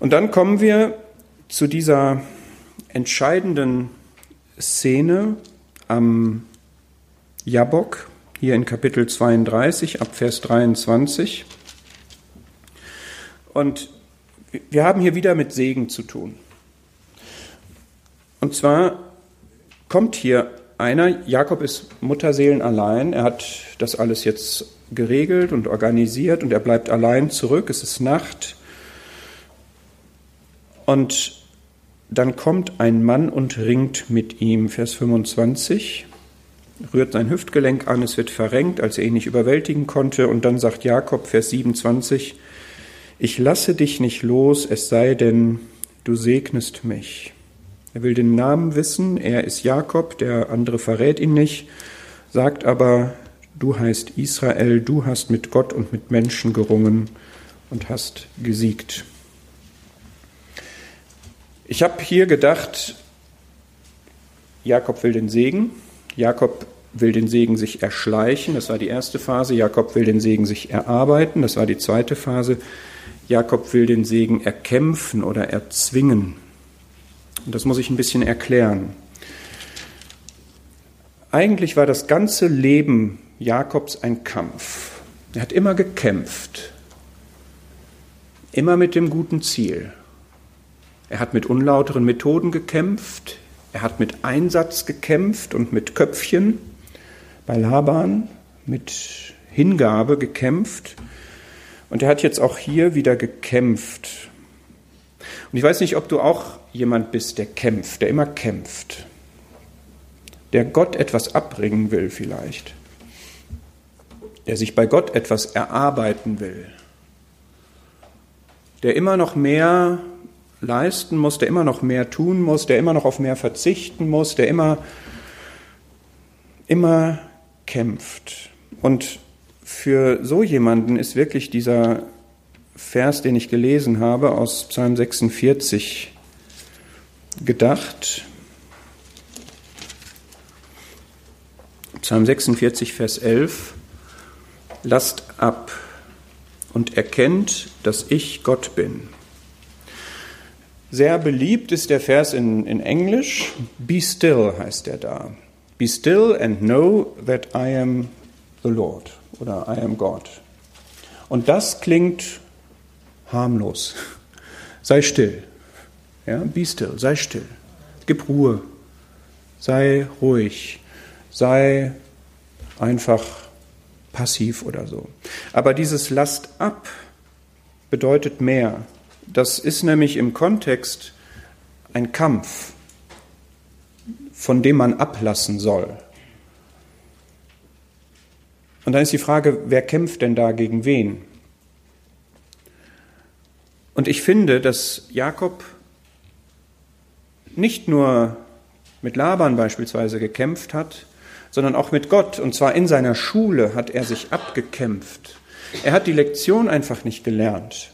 Und dann kommen wir zu dieser entscheidenden Szene am Jabok, hier in Kapitel 32, ab Vers 23. Und wir haben hier wieder mit Segen zu tun. Und zwar kommt hier einer, Jakob ist Mutterseelen allein, er hat das alles jetzt geregelt und organisiert und er bleibt allein zurück, es ist Nacht. Und dann kommt ein Mann und ringt mit ihm, Vers 25, rührt sein Hüftgelenk an, es wird verrenkt, als er ihn nicht überwältigen konnte. Und dann sagt Jakob, Vers 27, ich lasse dich nicht los, es sei denn, du segnest mich. Er will den Namen wissen, er ist Jakob, der andere verrät ihn nicht, sagt aber, du heißt Israel, du hast mit Gott und mit Menschen gerungen und hast gesiegt. Ich habe hier gedacht, Jakob will den Segen, Jakob will den Segen sich erschleichen, das war die erste Phase, Jakob will den Segen sich erarbeiten, das war die zweite Phase, Jakob will den Segen erkämpfen oder erzwingen, und das muss ich ein bisschen erklären. Eigentlich war das ganze Leben Jakobs ein Kampf. Er hat immer gekämpft, immer mit dem guten Ziel. Er hat mit unlauteren Methoden gekämpft, er hat mit Einsatz gekämpft und mit Köpfchen. Bei Laban, mit Hingabe gekämpft. Und er hat jetzt auch hier wieder gekämpft. Und ich weiß nicht, ob du auch jemand bist, der kämpft, der immer kämpft, der Gott etwas abbringen will vielleicht, der sich bei Gott etwas erarbeiten will, der immer noch mehr leisten muss, der immer noch mehr tun muss, der immer noch auf mehr verzichten muss, der immer, immer kämpft. Und für so jemanden ist wirklich dieser Vers, den ich gelesen habe aus Psalm 46, gedacht. Psalm 46, Vers 11. Lasst ab und erkennt, dass ich Gott bin. Sehr beliebt ist der Vers in, in Englisch. Be still heißt er da. Be still and know that I am the Lord oder I am God. Und das klingt harmlos. Sei still. Ja, be still, sei still. Gib Ruhe. Sei ruhig. Sei einfach passiv oder so. Aber dieses Last ab bedeutet mehr. Das ist nämlich im Kontext ein Kampf, von dem man ablassen soll. Und dann ist die Frage, wer kämpft denn da gegen wen? Und ich finde, dass Jakob nicht nur mit Laban beispielsweise gekämpft hat, sondern auch mit Gott. Und zwar in seiner Schule hat er sich abgekämpft. Er hat die Lektion einfach nicht gelernt.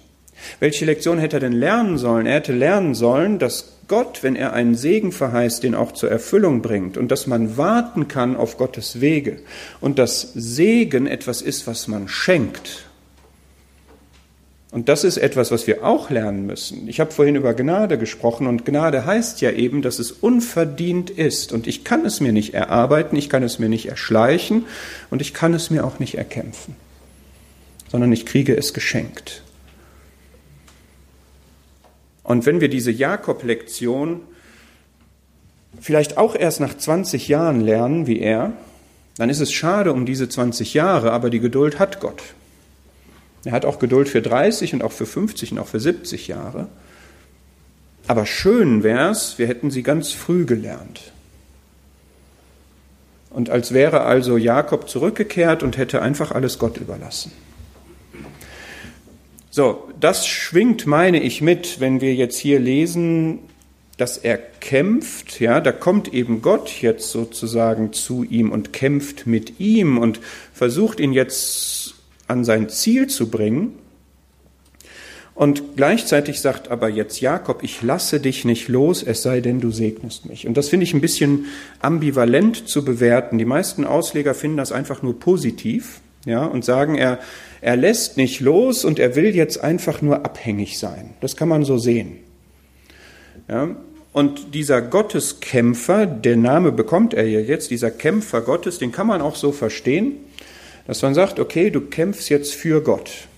Welche Lektion hätte er denn lernen sollen? Er hätte lernen sollen, dass Gott, wenn er einen Segen verheißt, den auch zur Erfüllung bringt und dass man warten kann auf Gottes Wege und dass Segen etwas ist, was man schenkt und das ist etwas, was wir auch lernen müssen. Ich habe vorhin über Gnade gesprochen und Gnade heißt ja eben, dass es unverdient ist. Und ich kann es mir nicht erarbeiten, ich kann es mir nicht erschleichen und ich kann es mir auch nicht erkämpfen, sondern ich kriege es geschenkt. Und wenn wir diese Jakob-Lektion vielleicht auch erst nach 20 Jahren lernen wie er, dann ist es schade um diese 20 Jahre, aber die Geduld hat Gott. Er hat auch Geduld für 30 und auch für 50 und auch für 70 Jahre. Aber schön wäre es, wir hätten sie ganz früh gelernt. Und als wäre also Jakob zurückgekehrt und hätte einfach alles Gott überlassen. So, das schwingt, meine ich, mit, wenn wir jetzt hier lesen, dass er kämpft, ja, da kommt eben Gott jetzt sozusagen zu ihm und kämpft mit ihm und versucht ihn jetzt an sein Ziel zu bringen. Und gleichzeitig sagt aber jetzt Jakob, ich lasse dich nicht los, es sei denn, du segnest mich. Und das finde ich ein bisschen ambivalent zu bewerten. Die meisten Ausleger finden das einfach nur positiv, ja, und sagen, er, Er lässt nicht los und er will jetzt einfach nur abhängig sein. Das kann man so sehen. Ja? Und dieser Gotteskämpfer, der Name bekommt er ja jetzt, dieser Kämpfer Gottes, den kann man auch so verstehen, dass man sagt, okay, du kämpfst jetzt für Gott.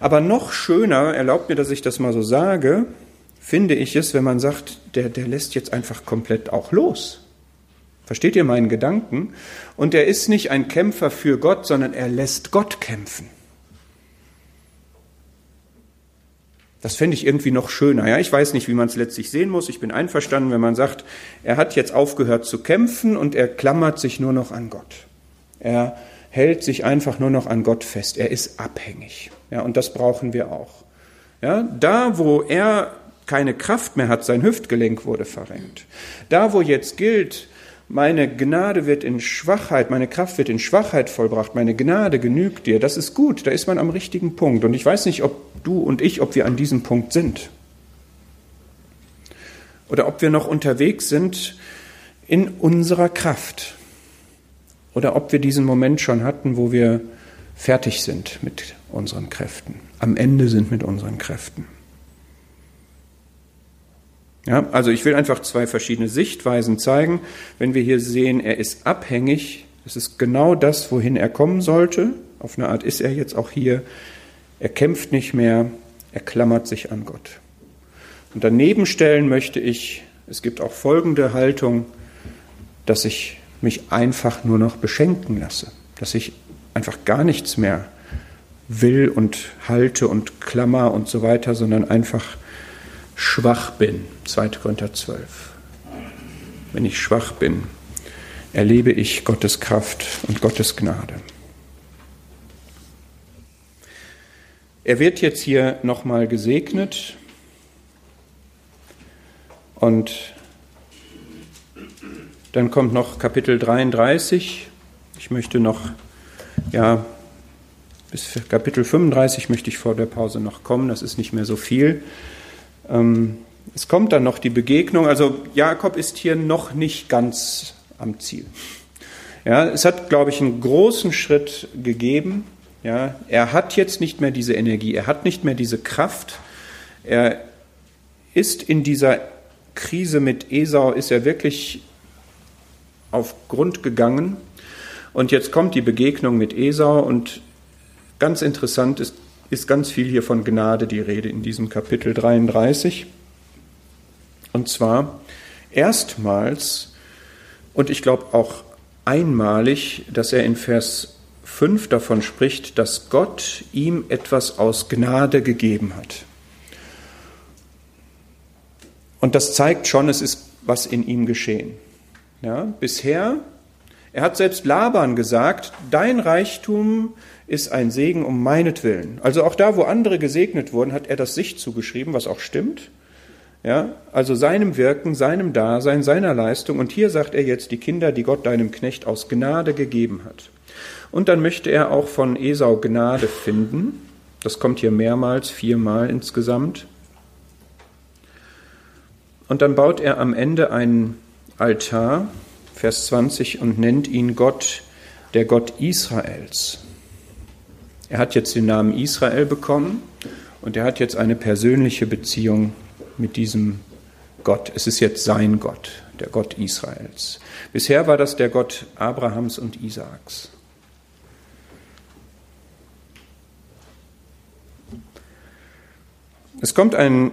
Aber noch schöner, erlaubt mir, dass ich das mal so sage, finde ich es, wenn man sagt, der, der lässt jetzt einfach komplett auch los. Versteht ihr meinen Gedanken? Und er ist nicht ein Kämpfer für Gott, sondern er lässt Gott kämpfen. Das fände ich irgendwie noch schöner. Ja, ich weiß nicht, wie man es letztlich sehen muss. Ich bin einverstanden, wenn man sagt, er hat jetzt aufgehört zu kämpfen und er klammert sich nur noch an Gott. Er hält sich einfach nur noch an Gott fest. Er ist abhängig. Ja, und das brauchen wir auch. Ja, da, wo er keine Kraft mehr hat, sein Hüftgelenk wurde verrenkt. Da, wo jetzt gilt, meine Gnade wird in Schwachheit, meine Kraft wird in Schwachheit vollbracht, meine Gnade genügt dir, das ist gut, da ist man am richtigen Punkt. Und ich weiß nicht, ob du und ich, ob wir an diesem Punkt sind. Oder ob wir noch unterwegs sind in unserer Kraft. Oder ob wir diesen Moment schon hatten, wo wir fertig sind mit unseren Kräften, am Ende sind mit unseren Kräften. Ja, also ich will einfach zwei verschiedene Sichtweisen zeigen. Wenn wir hier sehen, er ist abhängig, das ist genau das, wohin er kommen sollte. Auf eine Art ist er jetzt auch hier. Er kämpft nicht mehr, er klammert sich an Gott. Und daneben stellen möchte ich, es gibt auch folgende Haltung, dass ich mich einfach nur noch beschenken lasse, dass ich einfach gar nichts mehr will und halte und klammer und so weiter, sondern einfach schwach bin. 2. Korinther 12. Wenn ich schwach bin, erlebe ich Gottes Kraft und Gottes Gnade. Er wird jetzt hier nochmal gesegnet und dann kommt noch Kapitel 33. Ich möchte noch, ja, bis Kapitel 35 möchte ich vor der Pause noch kommen, das ist nicht mehr so viel. Ähm, es kommt dann noch die Begegnung. Also Jakob ist hier noch nicht ganz am Ziel. Ja, es hat, glaube ich, einen großen Schritt gegeben. Ja, er hat jetzt nicht mehr diese Energie, er hat nicht mehr diese Kraft. Er ist in dieser Krise mit Esau, ist er wirklich auf Grund gegangen. Und jetzt kommt die Begegnung mit Esau und ganz interessant ist, ist ganz viel hier von Gnade die Rede in diesem Kapitel 33. Und zwar erstmals und ich glaube auch einmalig, dass er in Vers 5 davon spricht, dass Gott ihm etwas aus Gnade gegeben hat. Und das zeigt schon, es ist was in ihm geschehen. Ja, bisher, er hat selbst Laban gesagt, dein Reichtum ist ein Segen um meinetwillen. Also auch da, wo andere gesegnet wurden, hat er das sich zugeschrieben, was auch stimmt. Ja, also seinem Wirken, seinem Dasein, seiner Leistung. Und hier sagt er jetzt die Kinder, die Gott deinem Knecht aus Gnade gegeben hat. Und dann möchte er auch von Esau Gnade finden. Das kommt hier mehrmals, viermal insgesamt. Und dann baut er am Ende einen Altar, Vers 20, und nennt ihn Gott, der Gott Israels. Er hat jetzt den Namen Israel bekommen und er hat jetzt eine persönliche Beziehung mit diesem Gott. Es ist jetzt sein Gott, der Gott Israels. Bisher war das der Gott Abrahams und Isaaks. Es kommt ein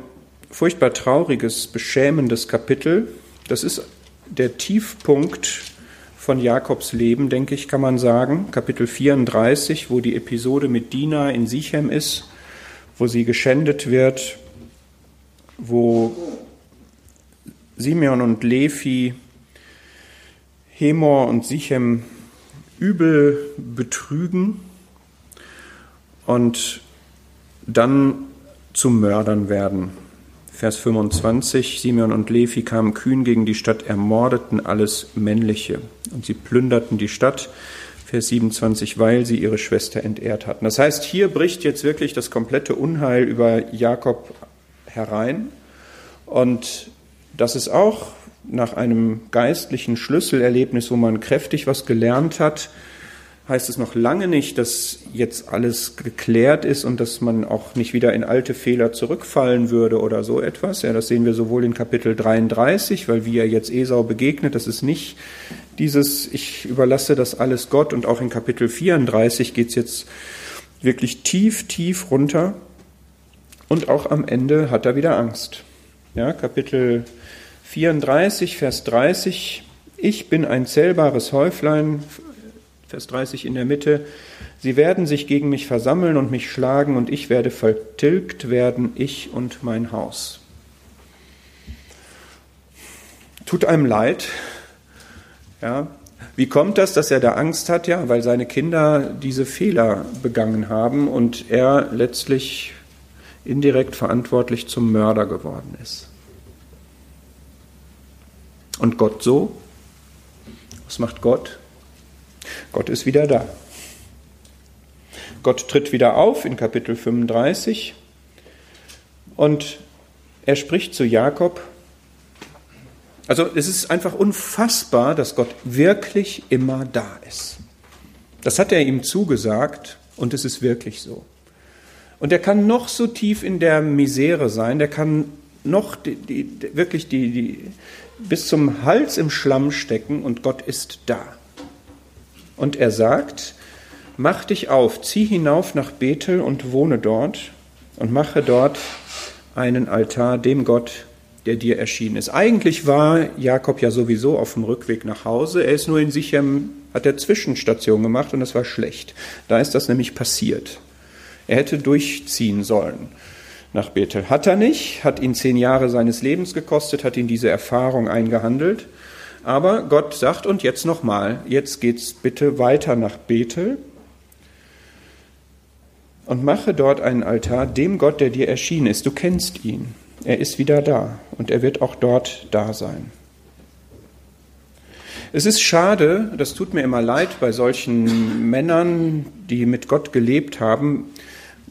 furchtbar trauriges, beschämendes Kapitel. Das ist der Tiefpunkt von Jakobs Leben, denke ich, kann man sagen. Kapitel 34, wo die Episode mit Dina in Sichem ist, wo sie geschändet wird, wo Simeon und Levi Hemor und Sichem übel betrügen und dann zu Mördern werden. Vers 25, Simeon und Levi kamen kühn gegen die Stadt, ermordeten alles Männliche und sie plünderten die Stadt. Vers 27, weil sie ihre Schwester entehrt hatten. Das heißt, hier bricht jetzt wirklich das komplette Unheil über Jakob herein. Und das ist auch nach einem geistlichen Schlüsselerlebnis, wo man kräftig was gelernt hat, heißt es noch lange nicht, dass jetzt alles geklärt ist und dass man auch nicht wieder in alte Fehler zurückfallen würde oder so etwas. Ja, das sehen wir sowohl in Kapitel 33, weil wie er jetzt Esau begegnet, das ist nicht dieses, ich überlasse das alles Gott und auch in Kapitel 34 geht es jetzt wirklich tief, tief runter und auch am Ende hat er wieder Angst. Ja, Kapitel 34, Vers 30, ich bin ein zählbares Häuflein, Vers 30 in der Mitte, sie werden sich gegen mich versammeln und mich schlagen und ich werde vertilgt werden, ich und mein Haus. Tut einem leid. Ja. Wie kommt das, dass er da Angst hat? Ja, weil seine Kinder diese Fehler begangen haben und er letztlich indirekt verantwortlich zum Mörder geworden ist. Und Gott so? Was macht Gott? Gott ist wieder da. Gott tritt wieder auf in Kapitel 35 und er spricht zu Jakob. Also es ist einfach unfassbar, dass Gott wirklich immer da ist. Das hat er ihm zugesagt und es ist wirklich so. Und er kann noch so tief in der Misere sein, der kann noch die, die, wirklich die, die, bis zum Hals im Schlamm stecken und Gott ist da. Und er sagt, mach dich auf, zieh hinauf nach Bethel und wohne dort und mache dort einen Altar dem Gott, der dir erschienen ist. Eigentlich war Jakob ja sowieso auf dem Rückweg nach Hause. Er ist nur in Sichem, hat er Zwischenstation gemacht und das war schlecht. Da ist das nämlich passiert. Er hätte durchziehen sollen nach Bethel. Hat er nicht, hat ihn zehn Jahre seines Lebens gekostet, hat ihn diese Erfahrung eingehandelt. Aber Gott sagt, und jetzt nochmal, jetzt geht's bitte weiter nach Bethel und mache dort einen Altar dem Gott, der dir erschienen ist. Du kennst ihn. Er ist wieder da und er wird auch dort da sein. Es ist schade, das tut mir immer leid bei solchen Männern, die mit Gott gelebt haben,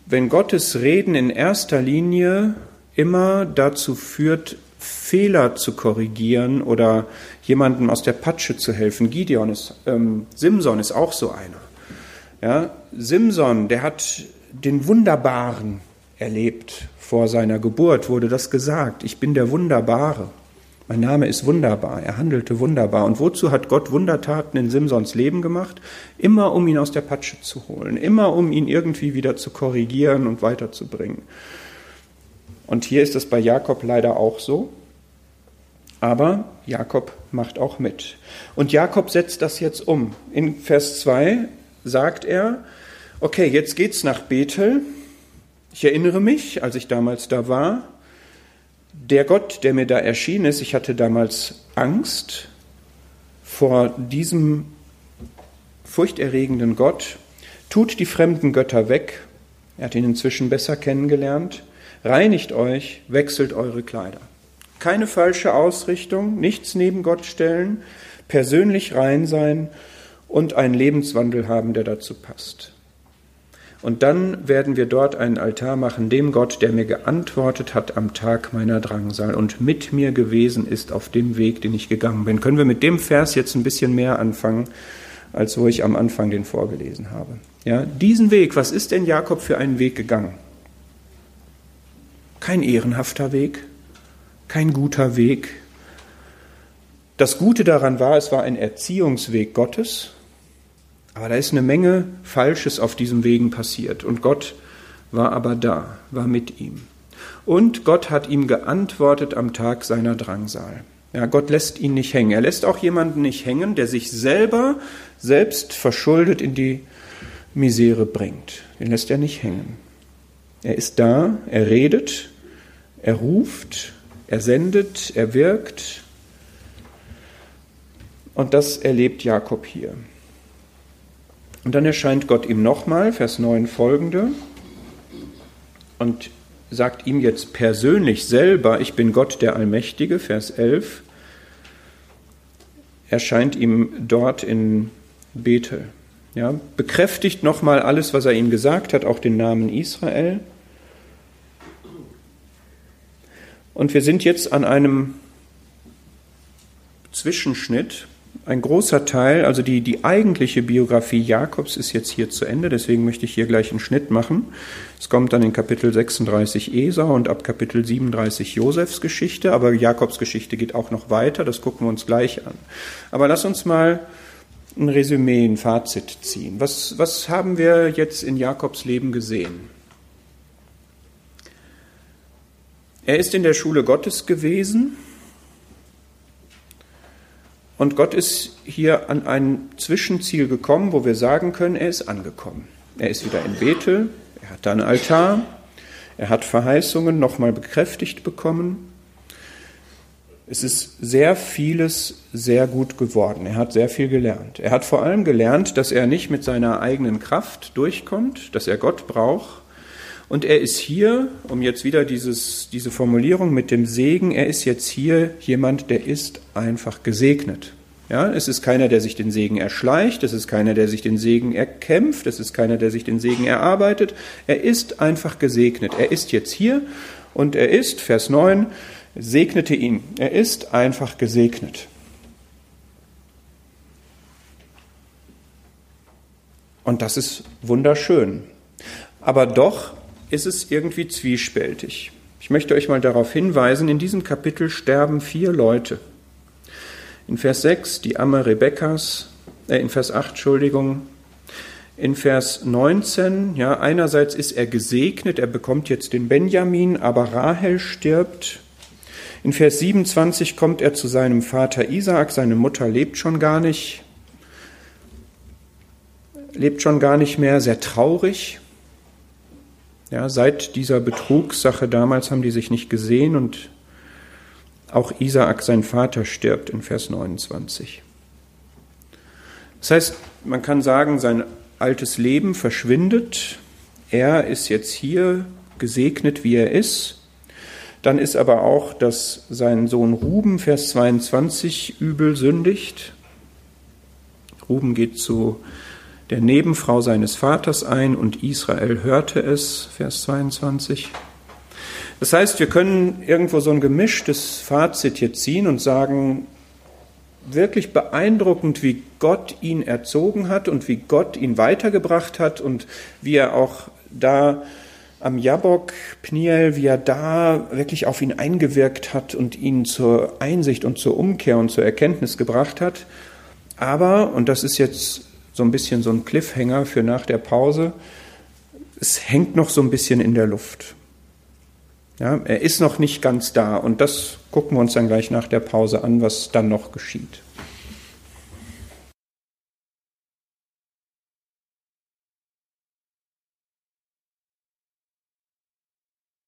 wenn Gottes Reden in erster Linie immer dazu führt, Fehler zu korrigieren oder jemandem aus der Patsche zu helfen. Gideon ist, ähm, Simson ist auch so einer. Ja, Simson, der hat den Wunderbaren erlebt. Vor seiner Geburt wurde das gesagt. Ich bin der Wunderbare. Mein Name ist wunderbar. Er handelte wunderbar. Und wozu hat Gott Wundertaten in Simsons Leben gemacht? Immer um ihn aus der Patsche zu holen. Immer um ihn irgendwie wieder zu korrigieren und weiterzubringen. Und hier ist es bei Jakob leider auch so. Aber Jakob macht auch mit. Und Jakob setzt das jetzt um. In Vers 2 sagt er, okay, jetzt geht's nach Bethel. Ich erinnere mich, als ich damals da war, der Gott, der mir da erschienen ist, ich hatte damals Angst vor diesem furchterregenden Gott, tut die fremden Götter weg, er hat ihn inzwischen besser kennengelernt, reinigt euch, wechselt eure Kleider. Keine falsche Ausrichtung, nichts neben Gott stellen, persönlich rein sein und einen Lebenswandel haben, der dazu passt. Und dann werden wir dort einen Altar machen dem Gott, der mir geantwortet hat am Tag meiner Drangsal und mit mir gewesen ist auf dem Weg, den ich gegangen bin. Können wir mit dem Vers jetzt ein bisschen mehr anfangen, als wo ich am Anfang den vorgelesen habe? Ja, diesen Weg, was ist denn Jakob für einen Weg gegangen? Kein ehrenhafter Weg, kein guter Weg. Das Gute daran war, es war ein Erziehungsweg Gottes, aber da ist eine Menge Falsches auf diesem Wegen passiert. Und Gott war aber da, war mit ihm. Und Gott hat ihm geantwortet am Tag seiner Drangsal. Ja, Gott lässt ihn nicht hängen. Er lässt auch jemanden nicht hängen, der sich selber, selbst verschuldet in die Misere bringt. Den lässt er nicht hängen. Er ist da, er redet, er ruft, er sendet, er wirkt. Und das erlebt Jakob hier. Und dann erscheint Gott ihm nochmal, Vers 9 folgende, und sagt ihm jetzt persönlich selber, ich bin Gott der Allmächtige, Vers 11, erscheint ihm dort in Bethel. Ja, bekräftigt nochmal alles, was er ihm gesagt hat, auch den Namen Israel. Und wir sind jetzt an einem Zwischenschnitt ein großer Teil, also die, die eigentliche Biografie Jakobs ist jetzt hier zu Ende, deswegen möchte ich hier gleich einen Schnitt machen. Es kommt dann in Kapitel 36 Esau und ab Kapitel 37 Josefs Geschichte, aber Jakobs Geschichte geht auch noch weiter, das gucken wir uns gleich an. Aber lass uns mal ein Resümee, ein Fazit ziehen. Was, was haben wir jetzt in Jakobs Leben gesehen? Er ist in der Schule Gottes gewesen, und Gott ist hier an ein Zwischenziel gekommen, wo wir sagen können, er ist angekommen. Er ist wieder in Bethel, er hat da einen Altar, er hat Verheißungen nochmal bekräftigt bekommen. Es ist sehr vieles sehr gut geworden. Er hat sehr viel gelernt. Er hat vor allem gelernt, dass er nicht mit seiner eigenen Kraft durchkommt, dass er Gott braucht. Und er ist hier, um jetzt wieder dieses, diese Formulierung mit dem Segen, er ist jetzt hier jemand, der ist einfach gesegnet. Ja, es ist keiner, der sich den Segen erschleicht, es ist keiner, der sich den Segen erkämpft, es ist keiner, der sich den Segen erarbeitet. Er ist einfach gesegnet. Er ist jetzt hier und er ist, Vers 9, segnete ihn. Er ist einfach gesegnet. Und das ist wunderschön. Aber doch ist es irgendwie zwiespältig. Ich möchte euch mal darauf hinweisen, in diesem Kapitel sterben vier Leute. In Vers 6 die Amme Rebekkas, äh, in Vers 8, Entschuldigung, in Vers 19, ja, einerseits ist er gesegnet, er bekommt jetzt den Benjamin, aber Rahel stirbt. In Vers 27 kommt er zu seinem Vater Isaak, seine Mutter lebt schon gar nicht, lebt schon gar nicht mehr, sehr traurig. Ja, seit dieser Betrugssache damals haben die sich nicht gesehen und auch Isaak, sein Vater, stirbt in Vers 29. Das heißt, man kann sagen, sein altes Leben verschwindet. Er ist jetzt hier gesegnet, wie er ist. Dann ist aber auch, dass sein Sohn Ruben, Vers 22, übel sündigt. Ruben geht zu der Nebenfrau seines Vaters ein und Israel hörte es, Vers 22. Das heißt, wir können irgendwo so ein gemischtes Fazit hier ziehen und sagen, wirklich beeindruckend, wie Gott ihn erzogen hat und wie Gott ihn weitergebracht hat und wie er auch da am Jabok Pniel, wie er da wirklich auf ihn eingewirkt hat und ihn zur Einsicht und zur Umkehr und zur Erkenntnis gebracht hat. Aber, und das ist jetzt so ein bisschen so ein Cliffhanger für nach der Pause, es hängt noch so ein bisschen in der Luft. Ja, er ist noch nicht ganz da und das gucken wir uns dann gleich nach der Pause an, was dann noch geschieht.